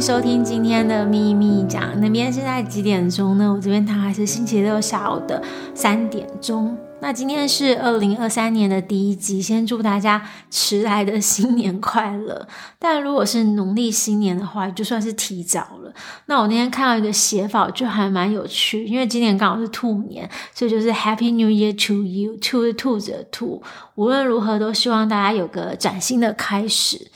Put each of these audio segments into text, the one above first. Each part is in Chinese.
收听今天的秘密讲。那边现在几点钟呢？我这边它还是星期六下午的三点钟。那今天是二零二三年的第一集，先祝大家迟来的新年快乐。但如果是农历新年的话，就算是提早了。那我那天看到一个写法，就还蛮有趣，因为今年刚好是兔年，所以就是 Happy New Year to you，兔是兔子的兔。无论如何，都希望大家有个崭新的开始。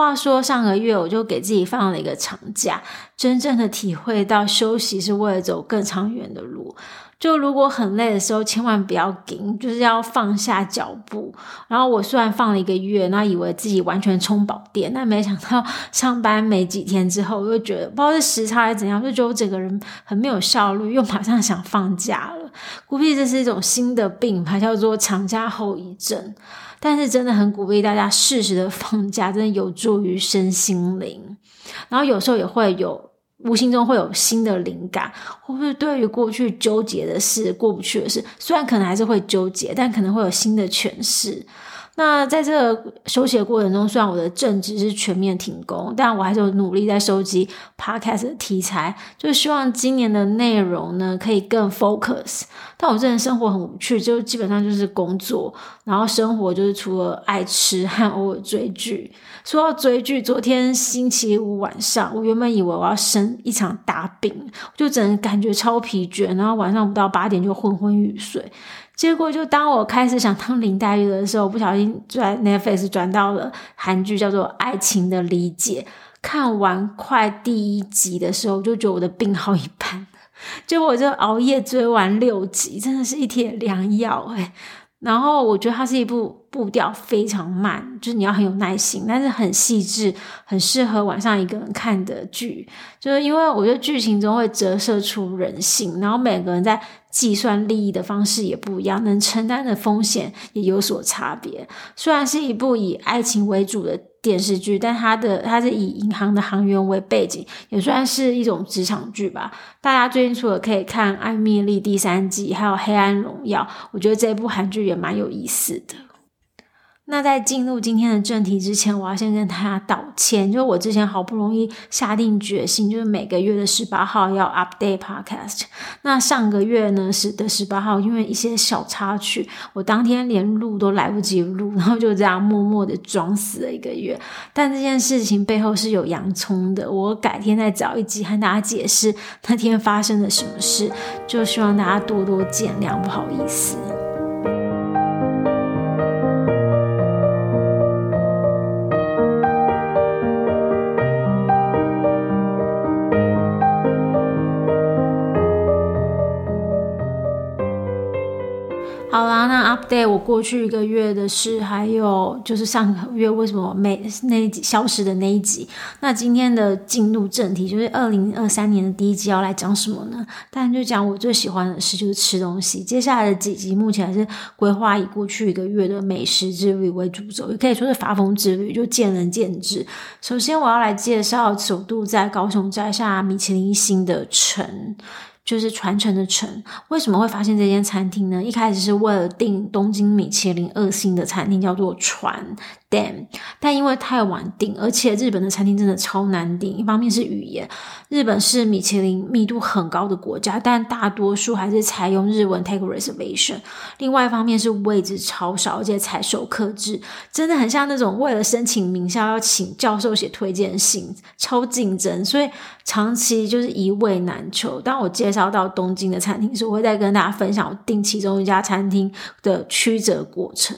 话说上个月我就给自己放了一个长假，真正的体会到休息是为了走更长远的路。就如果很累的时候，千万不要紧，就是要放下脚步。然后我虽然放了一个月，那以为自己完全充饱电，但没想到上班没几天之后，我就觉得不知道是时差还是怎样，就觉得我整个人很没有效率，又马上想放假了。估计这是一种新的病它，叫做长假后遗症。但是真的很鼓励大家适时的放假，真的有助于身心灵。然后有时候也会有。无形中会有新的灵感，或是对于过去纠结的事、过不去的事，虽然可能还是会纠结，但可能会有新的诠释。那在这个休息的过程中，虽然我的正职是全面停工，但我还是努力在收集 podcast 的题材，就希望今年的内容呢可以更 focus。但我这人生活很无趣，就基本上就是工作，然后生活就是除了爱吃和偶尔追剧。说到追剧，昨天星期五晚上，我原本以为我要生一场大病，就整个感觉超疲倦，然后晚上不到八点就昏昏欲睡。结果，就当我开始想当林黛玉的时候，不小心转 Netflix 转到了韩剧，叫做《爱情的理解》。看完快第一集的时候，我就觉得我的病好一半。结果我就熬夜追完六集，真的是一帖良药哎。然后我觉得它是一部步调非常慢，就是你要很有耐心，但是很细致，很适合晚上一个人看的剧。就是因为我觉得剧情中会折射出人性，然后每个人在计算利益的方式也不一样，能承担的风险也有所差别。虽然是一部以爱情为主的电视剧，但它的它是以银行的行员为背景，也算是一种职场剧吧。大家最近除了可以看《艾蜜莉》第三季，还有《黑暗荣耀》，我觉得这部韩剧也蛮有意思的。那在进入今天的正题之前，我要先跟大家道歉。就是我之前好不容易下定决心，就是每个月的十八号要 update podcast。那上个月呢，是的十八号，因为一些小插曲，我当天连录都来不及录，然后就这样默默的装死了一个月。但这件事情背后是有洋葱的，我改天再找一集和大家解释那天发生了什么事。就希望大家多多见谅，不好意思。我过去一个月的事，还有就是上个月为什么没那一集消失的那一集。那今天的进入正题，就是二零二三年的第一集要来讲什么呢？当然就讲我最喜欢的事，就是吃东西。接下来的几集目前还是规划以过去一个月的美食之旅为主轴，也可以说是发疯之旅，就见仁见智。首先我要来介绍首度在高雄摘下米其林星的城。就是传承的承，为什么会发现这间餐厅呢？一开始是为了订东京米其林二星的餐厅，叫做传。但但因为太晚订，而且日本的餐厅真的超难订。一方面是语言，日本是米其林密度很高的国家，但大多数还是采用日文 take reservation。另外一方面是位置超少，而且采手客制，真的很像那种为了申请名校要请教授写推荐信，超竞争，所以长期就是一位难求。当我介绍到东京的餐厅时，我会再跟大家分享我订其中一家餐厅的曲折过程。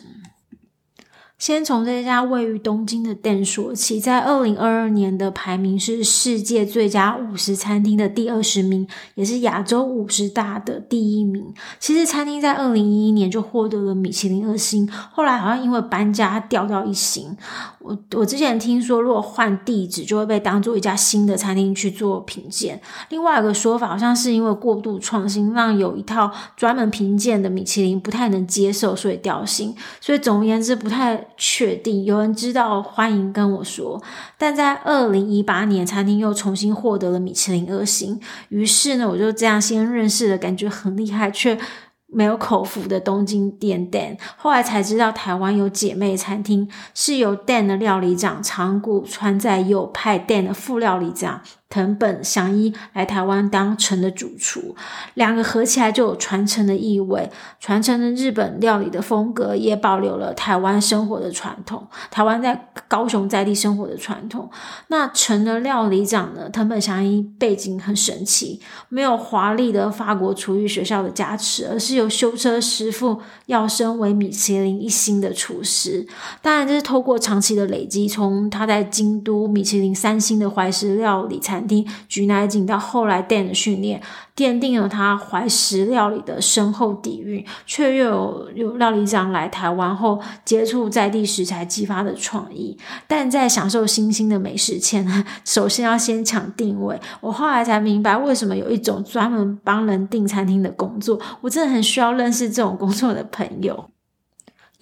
先从这家位于东京的店说起，在二零二二年的排名是世界最佳五十餐厅的第二十名，也是亚洲五十大的第一名。其实餐厅在二零一一年就获得了米其林二星，后来好像因为搬家掉到一星。我我之前听说，如果换地址，就会被当做一家新的餐厅去做评鉴。另外一个说法，好像是因为过度创新，让有一套专门评鉴的米其林不太能接受，所以掉星。所以总而言之，不太。确定有人知道，欢迎跟我说。但在二零一八年，餐厅又重新获得了米其林二星。于是呢，我就这样先认识了，感觉很厉害，却没有口福的东京店 Dan，后来才知道台湾有姐妹餐厅，是由 Dan 的料理长长谷川在右派 Dan 的副料理长。藤本祥一来台湾当城的主厨，两个合起来就有传承的意味，传承的日本料理的风格，也保留了台湾生活的传统，台湾在高雄在地生活的传统。那成的料理长呢？藤本祥一背景很神奇，没有华丽的法国厨艺学校的加持，而是由修车师傅要升为米其林一星的厨师。当然，这是透过长期的累积，从他在京都米其林三星的怀石料理餐。举乃井到后来 Dan 的训练，奠定了他怀石料理的深厚底蕴，却又有有料理长来台湾后接触在地食材激发的创意。但在享受新兴的美食前，首先要先抢定位。我后来才明白，为什么有一种专门帮人订餐厅的工作，我真的很需要认识这种工作的朋友。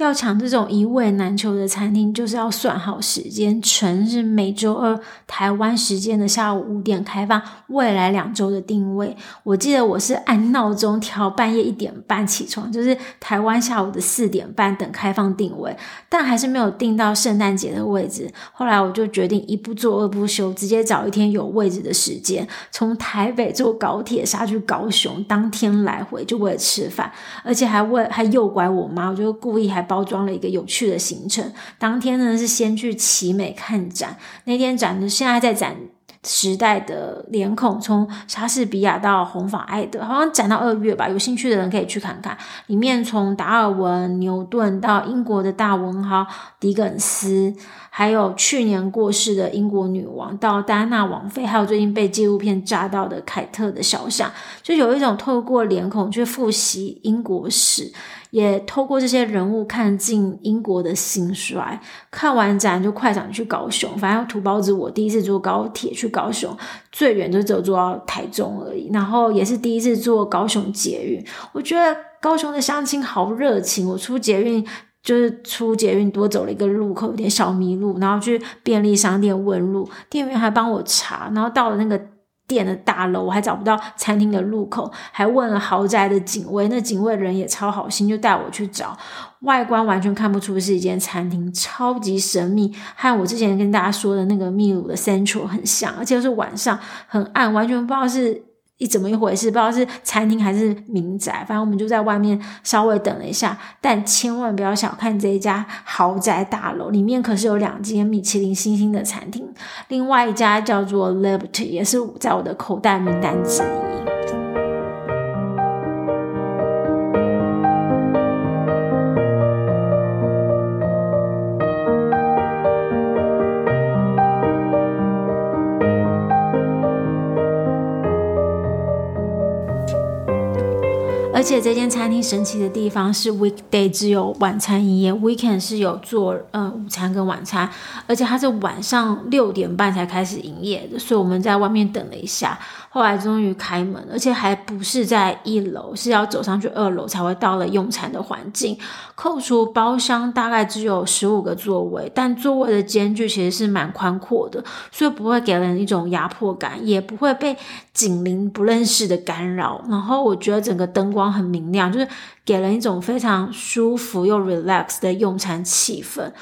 要抢这种一位难求的餐厅，就是要算好时间。成是每周二台湾时间的下午五点开放，未来两周的定位。我记得我是按闹钟调半夜一点半起床，就是台湾下午的四点半等开放定位，但还是没有订到圣诞节的位置。后来我就决定一不做二不休，直接找一天有位置的时间，从台北坐高铁杀去高雄，当天来回就为了吃饭，而且还为还诱拐我妈，我就故意还。包装了一个有趣的行程。当天呢是先去奇美看展，那天展呢现在在展时代的脸孔，从莎士比亚到红发艾德，好像展到二月吧。有兴趣的人可以去看看。里面从达尔文、牛顿到英国的大文豪狄更斯，还有去年过世的英国女王到戴安娜王妃，还有最近被纪录片炸到的凯特的肖像，就有一种透过脸孔去复习英国史。也透过这些人物看尽英国的兴衰。看完展就快想去高雄，反正土包子我第一次坐高铁去高雄，最远就只有坐到台中而已。然后也是第一次坐高雄捷运，我觉得高雄的乡亲好热情。我出捷运就是出捷运多走了一个路口，有点小迷路，然后去便利商店问路，店员还帮我查，然后到了那个。店的大楼，我还找不到餐厅的入口，还问了豪宅的警卫，那警卫人也超好心，就带我去找。外观完全看不出是一间餐厅，超级神秘，和我之前跟大家说的那个秘鲁的 Central 很像，而且是晚上很暗，完全不知道是。一怎么一回事？不知道是餐厅还是民宅，反正我们就在外面稍微等了一下。但千万不要小看这一家豪宅大楼，里面可是有两间米其林星星的餐厅，另外一家叫做 Liberty，也是在我的口袋名单之一。而且这间餐厅神奇的地方是，weekday 只有晚餐营业，weekend 是有做呃午餐跟晚餐，而且它是晚上六点半才开始营业的，所以我们在外面等了一下。后来终于开门，而且还不是在一楼，是要走上去二楼才会到了用餐的环境。扣除包厢，大概只有十五个座位，但座位的间距其实是蛮宽阔的，所以不会给人一种压迫感，也不会被紧邻不认识的干扰。然后我觉得整个灯光很明亮，就是给人一种非常舒服又 relax 的用餐气氛。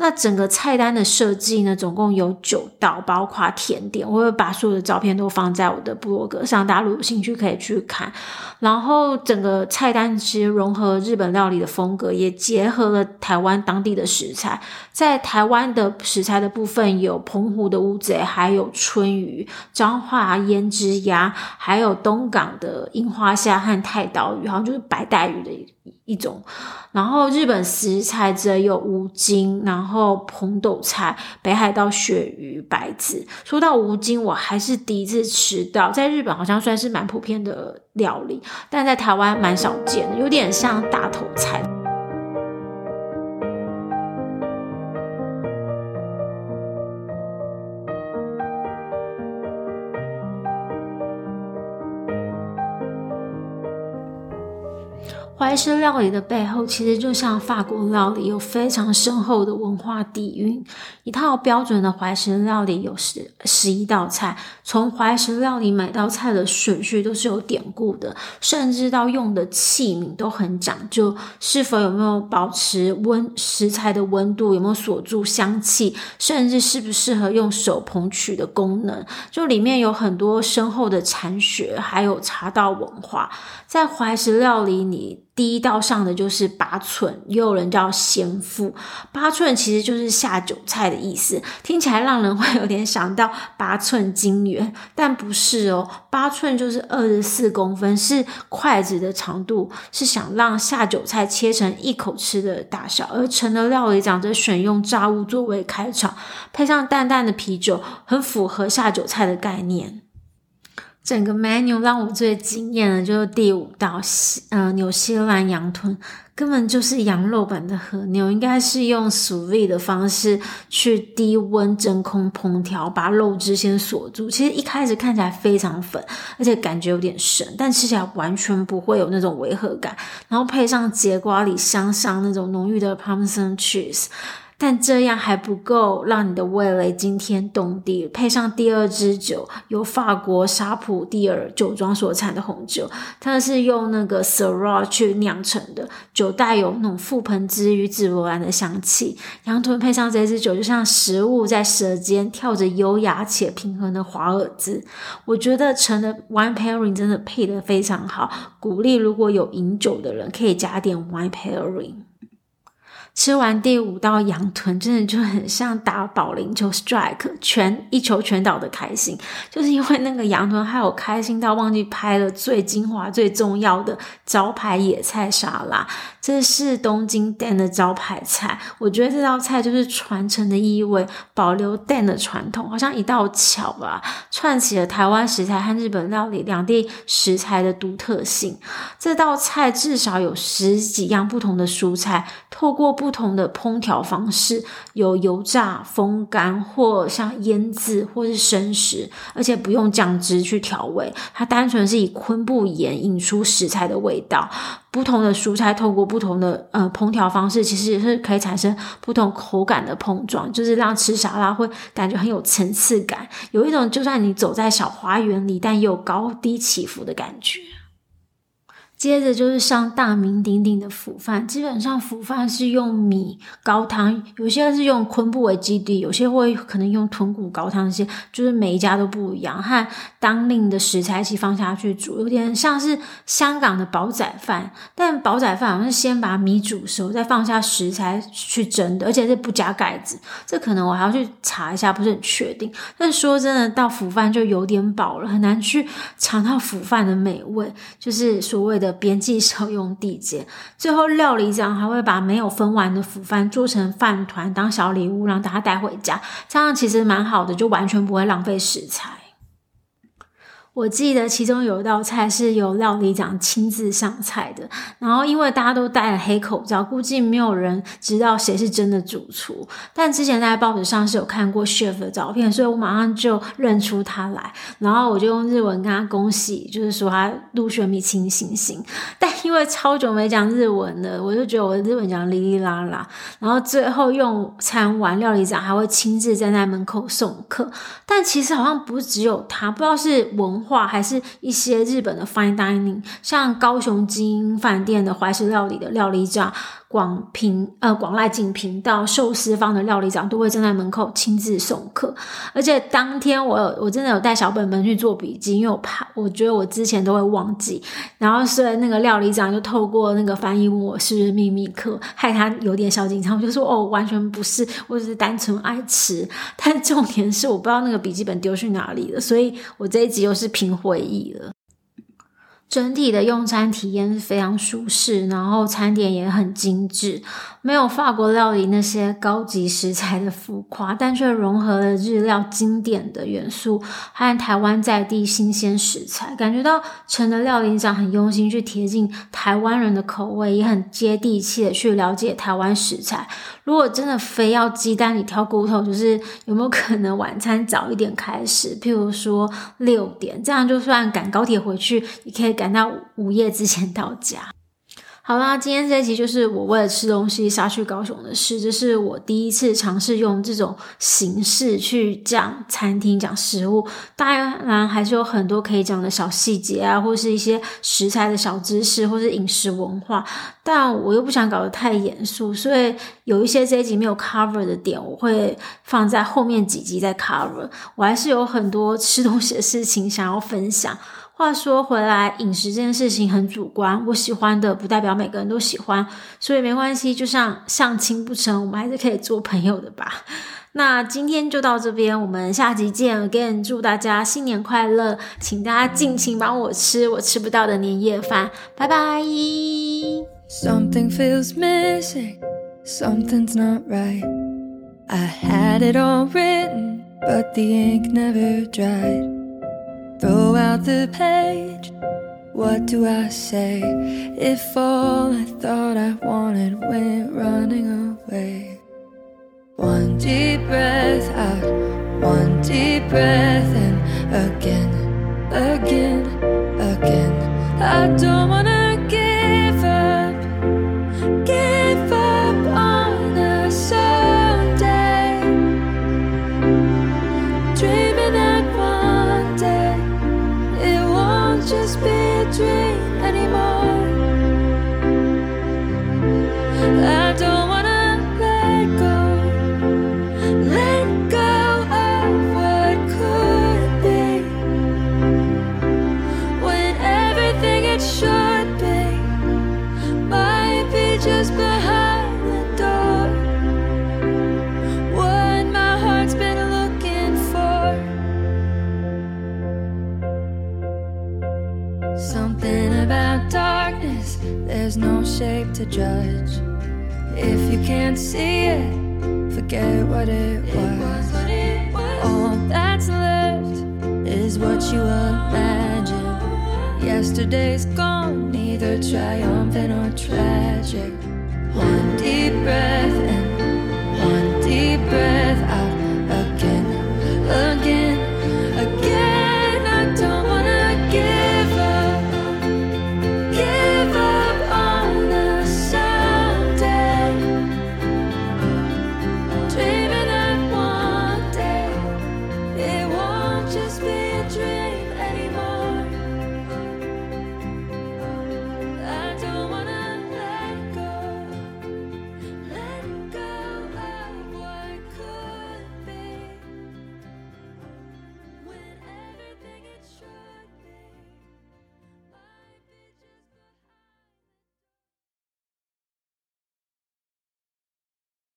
那整个菜单的设计呢，总共有九道，包括甜点。我会把所有的照片都放在我的部落格上，大家如果有兴趣可以去看。然后整个菜单其实融合日本料理的风格，也结合了台湾当地的食材。在台湾的食材的部分，有澎湖的乌贼，还有春鱼、彰化胭脂鸭，还有东港的樱花虾和太岛鱼，好像就是白带鱼的一个一种。然后日本食材则有乌金，然后红豆菜、北海道鳕鱼、白子。说到乌金，我还是第一次吃到，在日本好像算是蛮普遍的料理，但在台湾蛮少见的，有点像大头菜。怀石料理的背后，其实就像法国料理，有非常深厚的文化底蕴。一套标准的怀石料理有十十一道菜，从怀石料理每道菜的顺序都是有典故的，甚至到用的器皿都很讲究，是否有没有保持温食材的温度，有没有锁住香气，甚至适不适合用手捧取的功能，就里面有很多深厚的禅学，还有茶道文化，在怀石料理里。第一道上的就是八寸，也有人叫咸富。八寸其实就是下酒菜的意思，听起来让人会有点想到八寸金元，但不是哦。八寸就是二十四公分，是筷子的长度，是想让下酒菜切成一口吃的大小。而陈的料理长则选用炸物作为开场，配上淡淡的啤酒，很符合下酒菜的概念。整个 menu 让我最惊艳的就是第五道西，呃，纽西兰羊豚，根本就是羊肉版的和牛，应该是用 sous vide 的方式去低温真空烹调，把肉汁先锁住。其实一开始看起来非常粉，而且感觉有点生，但吃起来完全不会有那种违和感。然后配上节瓜里香香那种浓郁的 Parmesan cheese。但这样还不够，让你的味蕾惊天动地。配上第二支酒，由法国沙普蒂尔酒庄所产的红酒，它是用那个 Syrah 去酿成的，酒带有那种覆盆子与紫罗兰的香气。羊豚配上这支酒，就像食物在舌尖跳着优雅且平衡的华尔兹。我觉得陈的 Wine Pairing 真的配得非常好，鼓励如果有饮酒的人可以加点 Wine Pairing。吃完第五道羊豚，真的就很像打保龄球 strike，全一球全倒的开心，就是因为那个羊豚还有开心到忘记拍了最精华、最重要的招牌野菜沙拉。这是东京 Dan 的招牌菜，我觉得这道菜就是传承的意味，保留 Dan 的传统，好像一道桥吧，串起了台湾食材和日本料理两地食材的独特性。这道菜至少有十几样不同的蔬菜，透过不不同的烹调方式，有油炸、风干或像腌制或是生食，而且不用酱汁去调味，它单纯是以昆布盐引出食材的味道。不同的蔬菜透过不同的呃烹调方式，其实也是可以产生不同口感的碰撞，就是让吃沙拉会感觉很有层次感，有一种就算你走在小花园里，但也有高低起伏的感觉。接着就是上大名鼎鼎的腐饭，基本上腐饭是用米高汤，有些是用昆布为基底，有些会可能用豚骨高汤，这些就是每一家都不一样，和当令的食材一起放下去煮，有点像是香港的煲仔饭，但煲仔饭好像是先把米煮熟，再放下食材去蒸的，而且是不加盖子，这可能我还要去查一下，不是很确定。但说真的，到腐饭就有点饱了，很难去尝到腐饭的美味，就是所谓的。边际效用递减，最后料理长还会把没有分完的腐饭做成饭团当小礼物，让大家带回家，这样其实蛮好的，就完全不会浪费食材。我记得其中有一道菜是由料理长亲自上菜的，然后因为大家都戴了黑口罩，估计没有人知道谁是真的主厨。但之前在报纸上是有看过 chef 的照片，所以我马上就认出他来，然后我就用日文跟他恭喜，就是说他入选米其林星。但因为超久没讲日文了，我就觉得我的日文讲哩哩啦啦。然后最后用餐完，料理长还会亲自站在门口送客。但其实好像不只有他，不知道是文。话还是一些日本的 fine dining，像高雄精英饭店的怀石料理的料理长。广平呃广濑锦屏到寿司方的料理长都会站在门口亲自送客，而且当天我我真的有带小本本去做笔记，因为我怕我觉得我之前都会忘记，然后所以那个料理长就透过那个翻译问我是不是秘密客，害他有点小紧张。我就说哦，完全不是，我只是单纯爱吃。但重点是我不知道那个笔记本丢去哪里了，所以我这一集又是凭回忆了。整体的用餐体验是非常舒适，然后餐点也很精致，没有法国料理那些高级食材的浮夸，但却融合了日料经典的元素和台湾在地新鲜食材，感觉到陈的料理长很用心去贴近台湾人的口味，也很接地气的去了解台湾食材。如果真的非要鸡蛋里挑骨头，就是有没有可能晚餐早一点开始，譬如说六点，这样就算赶高铁回去，也可以赶到午夜之前到家。好啦，今天这一集就是我为了吃东西杀去高雄的事。这是我第一次尝试用这种形式去讲餐厅、讲食物。当然，还是有很多可以讲的小细节啊，或是一些食材的小知识，或是饮食文化。但我又不想搞得太严肃，所以有一些这一集没有 cover 的点，我会放在后面几集再 cover。我还是有很多吃东西的事情想要分享。话说回来，饮食这件事情很主观，我喜欢的不代表每个人都喜欢，所以没关系。就像相亲不成，我们还是可以做朋友的吧。那今天就到这边，我们下集见。Again，祝大家新年快乐，请大家尽情帮我吃我吃不到的年夜饭，拜拜。Something feels missing, something's not right. I had it all written, but the ink never dried. Throw out the page, what do I say? If all I thought I wanted went running away. One deep breath out, one deep breath in, again, again, again. I don't wanna. Shape to judge. If you can't see it, forget what it was. All that's left is what you imagine. Yesterday's gone, neither triumphant or tragic. One deep breath